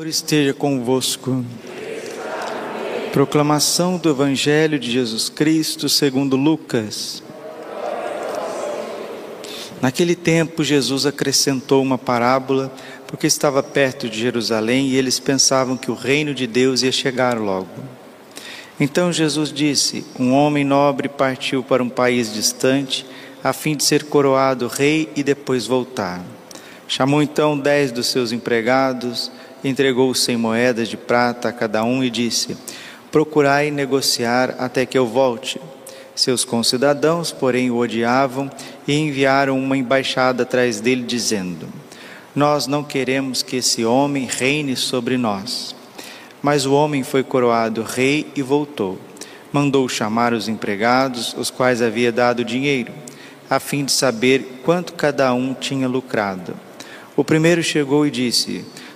Senhor esteja convosco. Proclamação do Evangelho de Jesus Cristo segundo Lucas. Naquele tempo, Jesus acrescentou uma parábola, porque estava perto de Jerusalém e eles pensavam que o reino de Deus ia chegar logo. Então Jesus disse: Um homem nobre partiu para um país distante, a fim de ser coroado rei e depois voltar. Chamou então dez dos seus empregados, entregou cem moedas de prata a cada um e disse: Procurai negociar até que eu volte. Seus concidadãos, porém, o odiavam e enviaram uma embaixada atrás dele, dizendo: Nós não queremos que esse homem reine sobre nós. Mas o homem foi coroado rei e voltou. Mandou chamar os empregados, os quais havia dado dinheiro, a fim de saber quanto cada um tinha lucrado. O primeiro chegou e disse: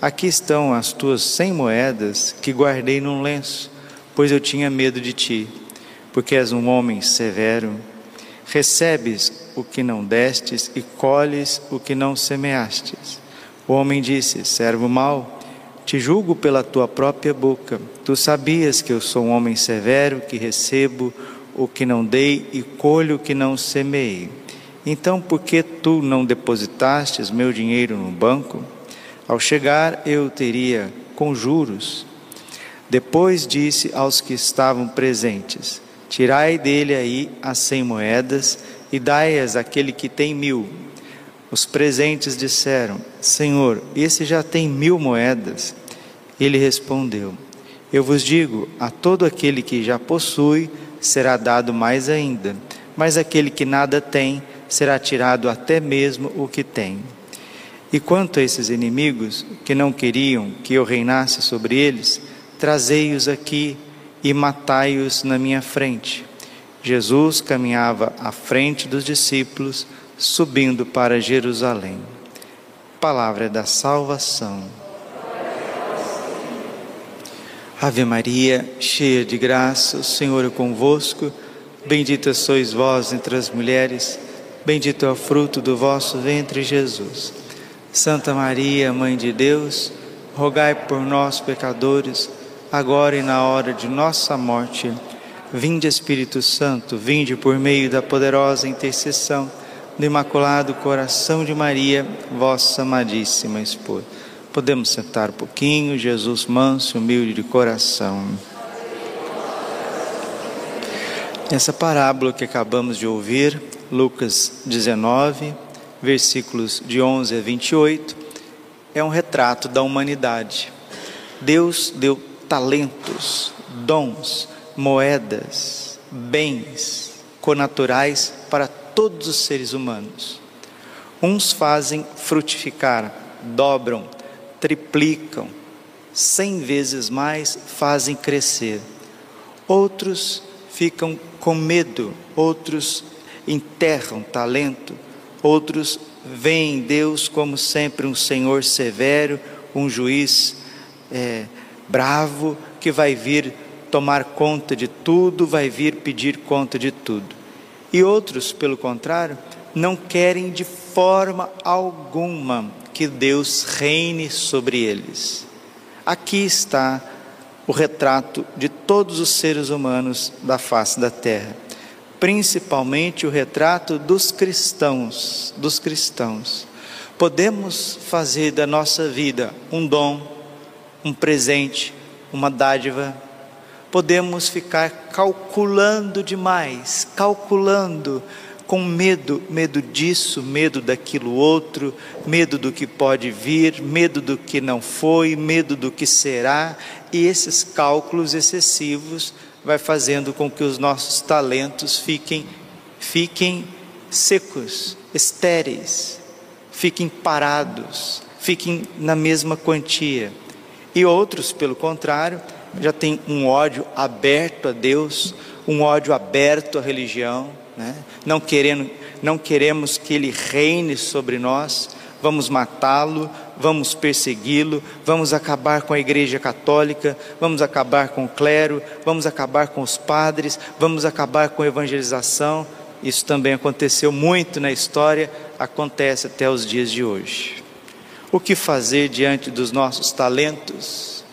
aqui estão as tuas cem moedas que guardei num lenço, pois eu tinha medo de ti, porque és um homem severo. Recebes o que não destes e colhes o que não semeastes. O homem disse: Servo mau, te julgo pela tua própria boca. Tu sabias que eu sou um homem severo, que recebo o que não dei e colho o que não semeei. Então, por que tu não depositastes meu dinheiro no banco? Ao chegar, eu teria com juros. Depois disse aos que estavam presentes: Tirai dele aí as cem moedas e dai-as àquele que tem mil. Os presentes disseram: Senhor, esse já tem mil moedas. Ele respondeu: Eu vos digo: a todo aquele que já possui será dado mais ainda, mas aquele que nada tem será tirado até mesmo o que tem. E quanto a esses inimigos que não queriam que eu reinasse sobre eles, trazei-os aqui e matai-os na minha frente. Jesus caminhava à frente dos discípulos, subindo para Jerusalém. Palavra da salvação. Ave Maria, cheia de graça, o Senhor é convosco. Bendita sois vós entre as mulheres Bendito é o fruto do vosso ventre, Jesus. Santa Maria, Mãe de Deus, rogai por nós, pecadores, agora e na hora de nossa morte. Vinde, Espírito Santo, vinde por meio da poderosa intercessão do Imaculado Coração de Maria, vossa amadíssima esposa. Podemos sentar um pouquinho, Jesus manso, humilde de coração. Essa parábola que acabamos de ouvir Lucas 19, versículos de 11 a 28, é um retrato da humanidade. Deus deu talentos, dons, moedas, bens conaturais para todos os seres humanos. Uns fazem frutificar, dobram, triplicam, cem vezes mais fazem crescer. Outros ficam com medo, outros enterram talento, outros veem Deus como sempre um Senhor severo, um juiz é, bravo que vai vir tomar conta de tudo, vai vir pedir conta de tudo. E outros, pelo contrário, não querem de forma alguma que Deus reine sobre eles. Aqui está o retrato de todos os seres humanos da face da terra principalmente o retrato dos cristãos, dos cristãos. Podemos fazer da nossa vida um dom, um presente, uma dádiva. Podemos ficar calculando demais, calculando com medo, medo disso, medo daquilo outro, medo do que pode vir, medo do que não foi, medo do que será, e esses cálculos excessivos vai fazendo com que os nossos talentos fiquem, fiquem secos, estéreis, fiquem parados, fiquem na mesma quantia. E outros, pelo contrário, já têm um ódio aberto a Deus, um ódio aberto à religião, né? não, querendo, não queremos que Ele reine sobre nós, vamos matá-lo, vamos persegui-lo, vamos acabar com a Igreja Católica, vamos acabar com o clero, vamos acabar com os padres, vamos acabar com a evangelização. Isso também aconteceu muito na história, acontece até os dias de hoje. O que fazer diante dos nossos talentos?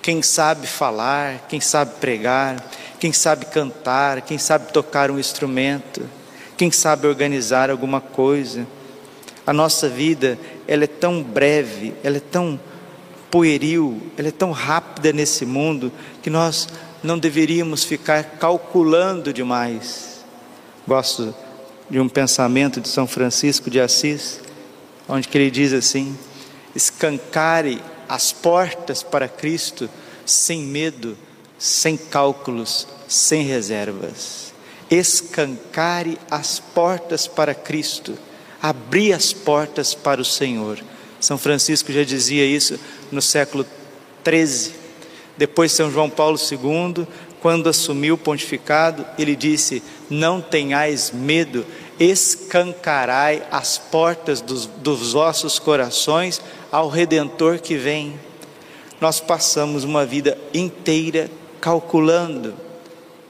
Quem sabe falar, quem sabe pregar, quem sabe cantar, quem sabe tocar um instrumento, quem sabe organizar alguma coisa. A nossa vida, ela é tão breve, ela é tão pueril, ela é tão rápida nesse mundo que nós não deveríamos ficar calculando demais Gosto de um pensamento de São Francisco de Assis, onde ele diz assim: escancare as portas para Cristo sem medo, sem cálculos, sem reservas. Escancare as portas para Cristo, abri as portas para o Senhor. São Francisco já dizia isso no século 13. Depois São João Paulo II quando assumiu o pontificado, ele disse: Não tenhais medo, escancarai as portas dos, dos vossos corações ao Redentor que vem. Nós passamos uma vida inteira calculando,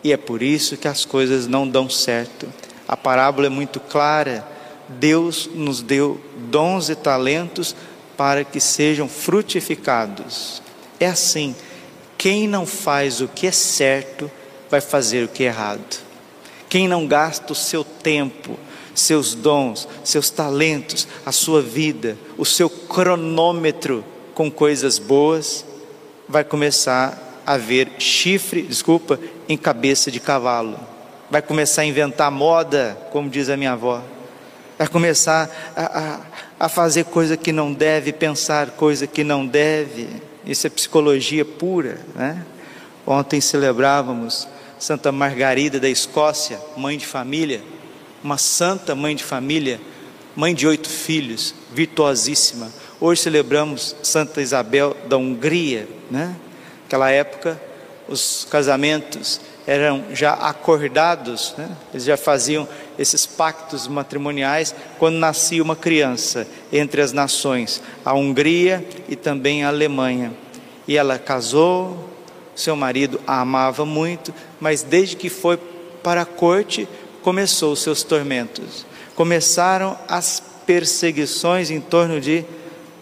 e é por isso que as coisas não dão certo. A parábola é muito clara. Deus nos deu dons e talentos para que sejam frutificados. É assim quem não faz o que é certo, vai fazer o que é errado. Quem não gasta o seu tempo, seus dons, seus talentos, a sua vida, o seu cronômetro com coisas boas, vai começar a ver chifre, desculpa, em cabeça de cavalo. Vai começar a inventar moda, como diz a minha avó. Vai começar a, a, a fazer coisa que não deve, pensar coisa que não deve isso é psicologia pura, né? Ontem celebrávamos Santa Margarida da Escócia, mãe de família, uma santa mãe de família, mãe de oito filhos, virtuosíssima. Hoje celebramos Santa Isabel da Hungria, né? Naquela época, os casamentos eram já acordados, né? eles já faziam esses pactos matrimoniais quando nascia uma criança entre as nações, a Hungria e também a Alemanha. E ela casou, seu marido a amava muito, mas desde que foi para a corte, começou os seus tormentos. Começaram as perseguições em torno de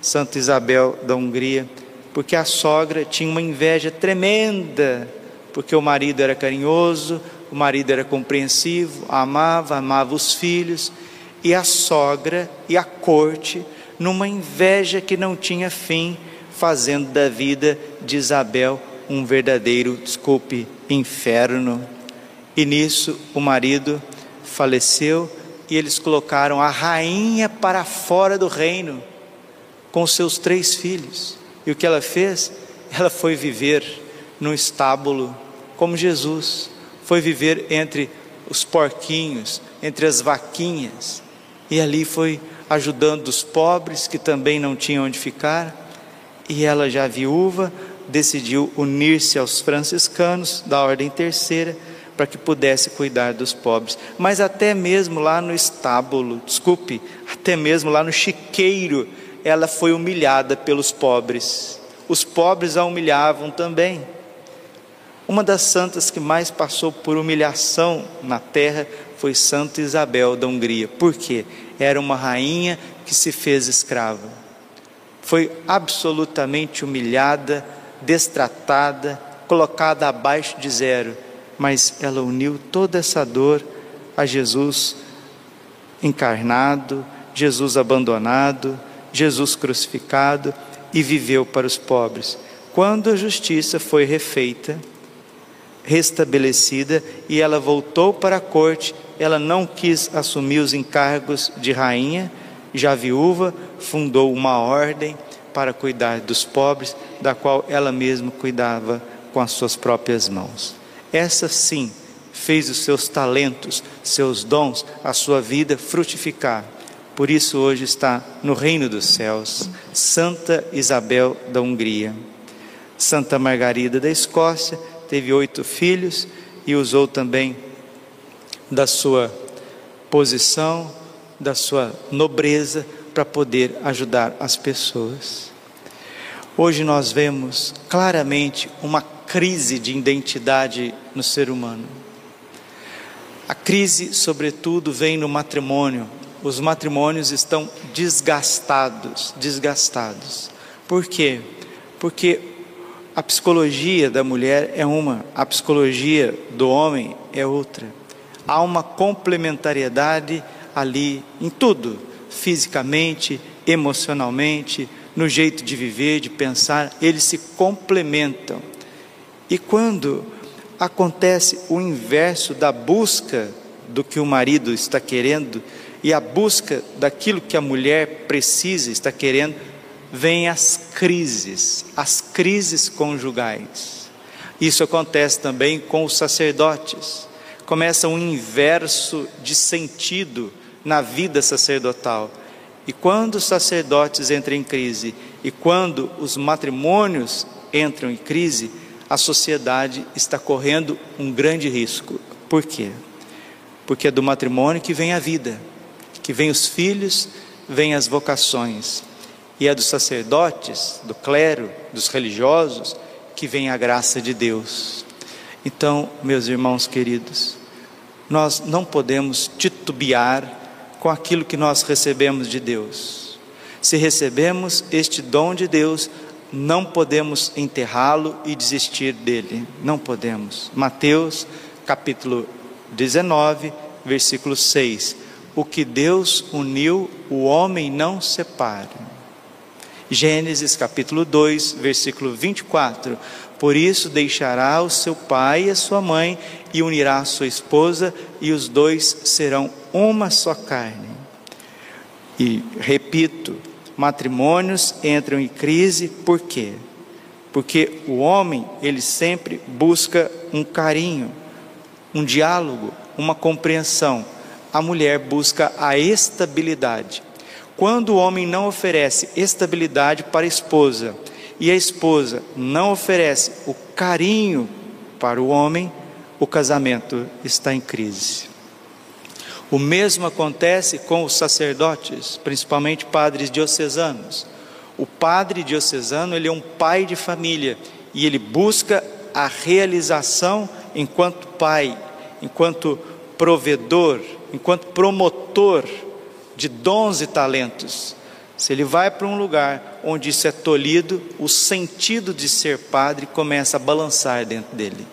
Santa Isabel da Hungria, porque a sogra tinha uma inveja tremenda porque o marido era carinhoso, o marido era compreensivo, amava, amava os filhos, e a sogra e a corte, numa inveja que não tinha fim, fazendo da vida de Isabel um verdadeiro, desculpe, inferno. E nisso o marido faleceu e eles colocaram a rainha para fora do reino com seus três filhos. E o que ela fez? Ela foi viver num estábulo, como Jesus foi viver entre os porquinhos, entre as vaquinhas, e ali foi ajudando os pobres que também não tinham onde ficar. E ela, já viúva, decidiu unir-se aos franciscanos da Ordem Terceira para que pudesse cuidar dos pobres. Mas até mesmo lá no estábulo, desculpe, até mesmo lá no chiqueiro, ela foi humilhada pelos pobres. Os pobres a humilhavam também. Uma das santas que mais passou por humilhação na terra foi Santa Isabel da Hungria. Por quê? Era uma rainha que se fez escrava. Foi absolutamente humilhada, destratada, colocada abaixo de zero, mas ela uniu toda essa dor a Jesus encarnado, Jesus abandonado, Jesus crucificado e viveu para os pobres. Quando a justiça foi refeita, restabelecida e ela voltou para a corte. Ela não quis assumir os encargos de rainha, já viúva, fundou uma ordem para cuidar dos pobres, da qual ela mesma cuidava com as suas próprias mãos. Essa sim fez os seus talentos, seus dons, a sua vida frutificar. Por isso hoje está no reino dos céus, Santa Isabel da Hungria. Santa Margarida da Escócia teve oito filhos e usou também da sua posição, da sua nobreza para poder ajudar as pessoas. Hoje nós vemos claramente uma crise de identidade no ser humano. A crise, sobretudo, vem no matrimônio. Os matrimônios estão desgastados, desgastados. Por quê? Porque a psicologia da mulher é uma, a psicologia do homem é outra. Há uma complementariedade ali em tudo, fisicamente, emocionalmente, no jeito de viver, de pensar, eles se complementam. E quando acontece o inverso da busca do que o marido está querendo e a busca daquilo que a mulher precisa, está querendo, vêm as crises, as crises conjugais. Isso acontece também com os sacerdotes. Começa um inverso de sentido na vida sacerdotal. E quando os sacerdotes entram em crise e quando os matrimônios entram em crise, a sociedade está correndo um grande risco. Por quê? Porque é do matrimônio que vem a vida, que vem os filhos, vem as vocações e é dos sacerdotes, do clero, dos religiosos, que vem a graça de Deus. Então, meus irmãos queridos, nós não podemos titubear com aquilo que nós recebemos de Deus. Se recebemos este dom de Deus, não podemos enterrá-lo e desistir dele. Não podemos. Mateus, capítulo 19, versículo 6. O que Deus uniu, o homem não separe. Gênesis capítulo 2, versículo 24. Por isso deixará o seu pai e a sua mãe e unirá a sua esposa e os dois serão uma só carne. E repito, matrimônios entram em crise por quê? Porque o homem, ele sempre busca um carinho, um diálogo, uma compreensão. A mulher busca a estabilidade. Quando o homem não oferece estabilidade para a esposa e a esposa não oferece o carinho para o homem, o casamento está em crise. O mesmo acontece com os sacerdotes, principalmente padres diocesanos. O padre diocesano, ele é um pai de família e ele busca a realização enquanto pai, enquanto provedor, enquanto promotor de dons e talentos. Se ele vai para um lugar onde isso é tolhido, o sentido de ser padre começa a balançar dentro dele.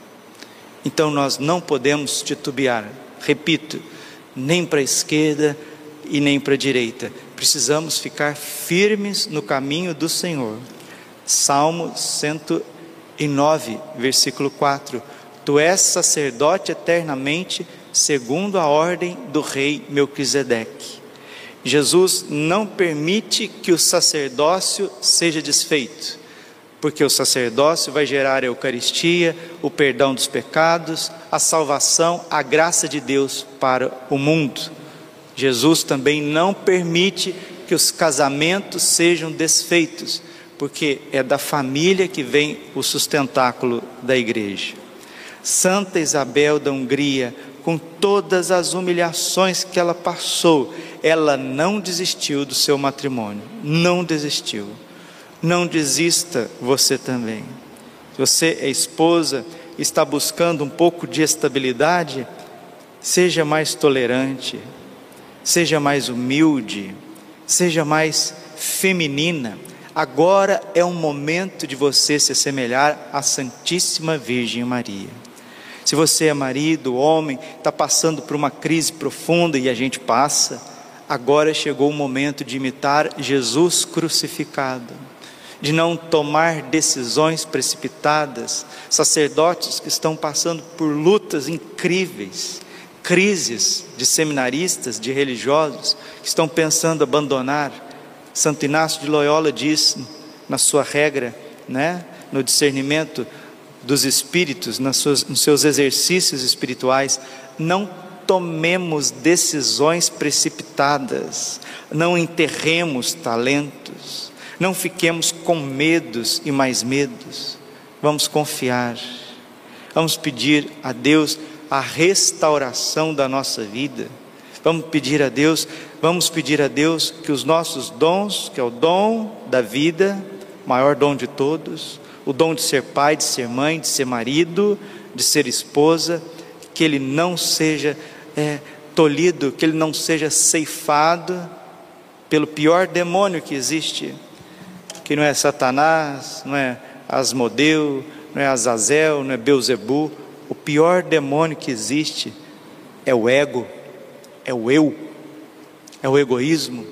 Então nós não podemos titubear, repito, nem para a esquerda e nem para a direita. Precisamos ficar firmes no caminho do Senhor. Salmo 109, versículo 4. Tu és sacerdote eternamente, segundo a ordem do rei Melquisedeque. Jesus não permite que o sacerdócio seja desfeito, porque o sacerdócio vai gerar a Eucaristia, o perdão dos pecados, a salvação, a graça de Deus para o mundo. Jesus também não permite que os casamentos sejam desfeitos, porque é da família que vem o sustentáculo da igreja. Santa Isabel da Hungria, com todas as humilhações que ela passou, ela não desistiu do seu matrimônio, não desistiu. Não desista você também. Se você é esposa, está buscando um pouco de estabilidade, seja mais tolerante, seja mais humilde, seja mais feminina. Agora é um momento de você se assemelhar à Santíssima Virgem Maria. Se você é marido, homem, está passando por uma crise profunda e a gente passa, agora chegou o momento de imitar Jesus crucificado, de não tomar decisões precipitadas, sacerdotes que estão passando por lutas incríveis, crises de seminaristas, de religiosos, que estão pensando abandonar. Santo Inácio de Loyola diz na sua regra, né, no discernimento dos espíritos, nos seus, nos seus exercícios espirituais, não tomemos decisões precipitadas, não enterremos talentos, não fiquemos com medos e mais medos. vamos confiar, vamos pedir a Deus a restauração da nossa vida. Vamos pedir a Deus, vamos pedir a Deus que os nossos dons, que é o dom da vida, maior dom de todos, o dom de ser pai, de ser mãe, de ser marido, de ser esposa, que ele não seja é, tolhido, que ele não seja ceifado pelo pior demônio que existe, que não é Satanás, não é Asmodeu, não é Azazel, não é Beuzebu, o pior demônio que existe é o ego, é o eu, é o egoísmo,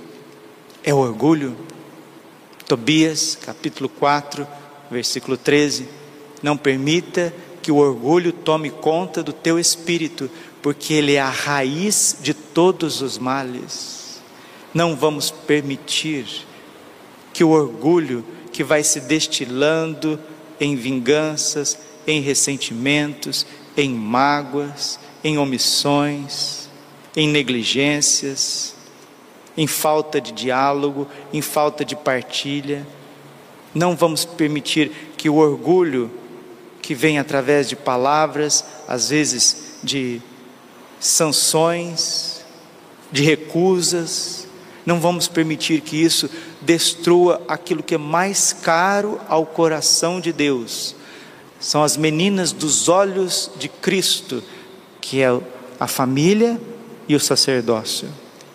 é o orgulho. Tobias, capítulo 4, versículo 13: Não permita que o orgulho tome conta do teu espírito, porque ele é a raiz de todos os males. Não vamos permitir que o orgulho que vai se destilando em vinganças, em ressentimentos, em mágoas, em omissões, em negligências, em falta de diálogo, em falta de partilha. Não vamos permitir que o orgulho que vem através de palavras, às vezes de sanções, de recusas, não vamos permitir que isso destrua aquilo que é mais caro ao coração de Deus. São as meninas dos olhos de Cristo, que é a família e o sacerdócio.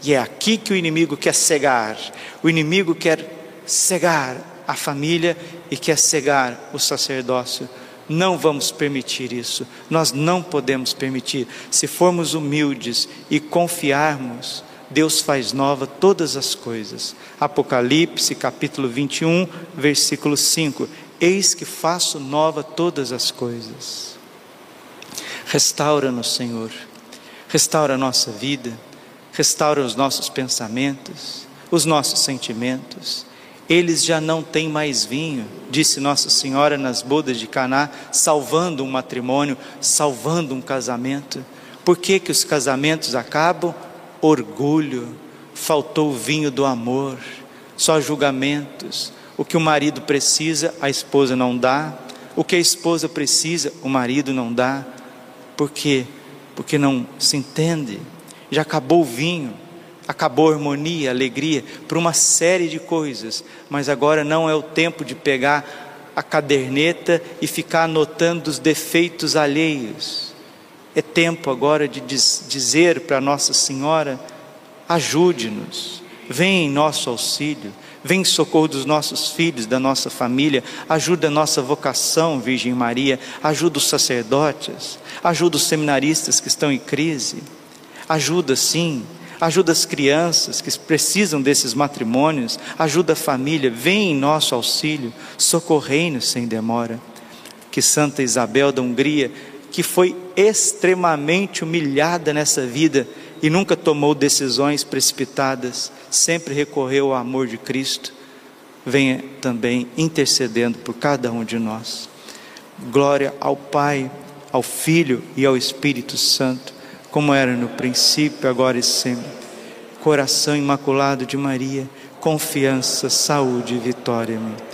E é aqui que o inimigo quer cegar. O inimigo quer cegar a família e quer cegar o sacerdócio. Não vamos permitir isso. Nós não podemos permitir. Se formos humildes e confiarmos, Deus faz nova todas as coisas. Apocalipse, capítulo 21, versículo 5. Eis que faço nova todas as coisas. Restaura-nos, Senhor. Restaura a nossa vida. Restaura os nossos pensamentos, os nossos sentimentos. Eles já não têm mais vinho, disse Nossa Senhora nas bodas de Caná, salvando um matrimônio, salvando um casamento. Por que que os casamentos acabam? orgulho, faltou o vinho do amor, só julgamentos. O que o marido precisa, a esposa não dá. O que a esposa precisa, o marido não dá. Por quê? Porque não se entende. Já acabou o vinho, acabou a harmonia, a alegria, por uma série de coisas. Mas agora não é o tempo de pegar a caderneta e ficar anotando os defeitos alheios é tempo agora de dizer para Nossa Senhora: ajude-nos, vem em nosso auxílio, vem em socorro dos nossos filhos, da nossa família, ajuda a nossa vocação, Virgem Maria, ajuda os sacerdotes, ajuda os seminaristas que estão em crise, ajuda sim, ajuda as crianças que precisam desses matrimônios, ajuda a família, vem em nosso auxílio, socorrei-nos sem demora. Que Santa Isabel da Hungria que foi extremamente humilhada nessa vida e nunca tomou decisões precipitadas, sempre recorreu ao amor de Cristo, venha também intercedendo por cada um de nós. Glória ao Pai, ao Filho e ao Espírito Santo, como era no princípio, agora e sempre. Coração imaculado de Maria, confiança, saúde e vitória. Amém.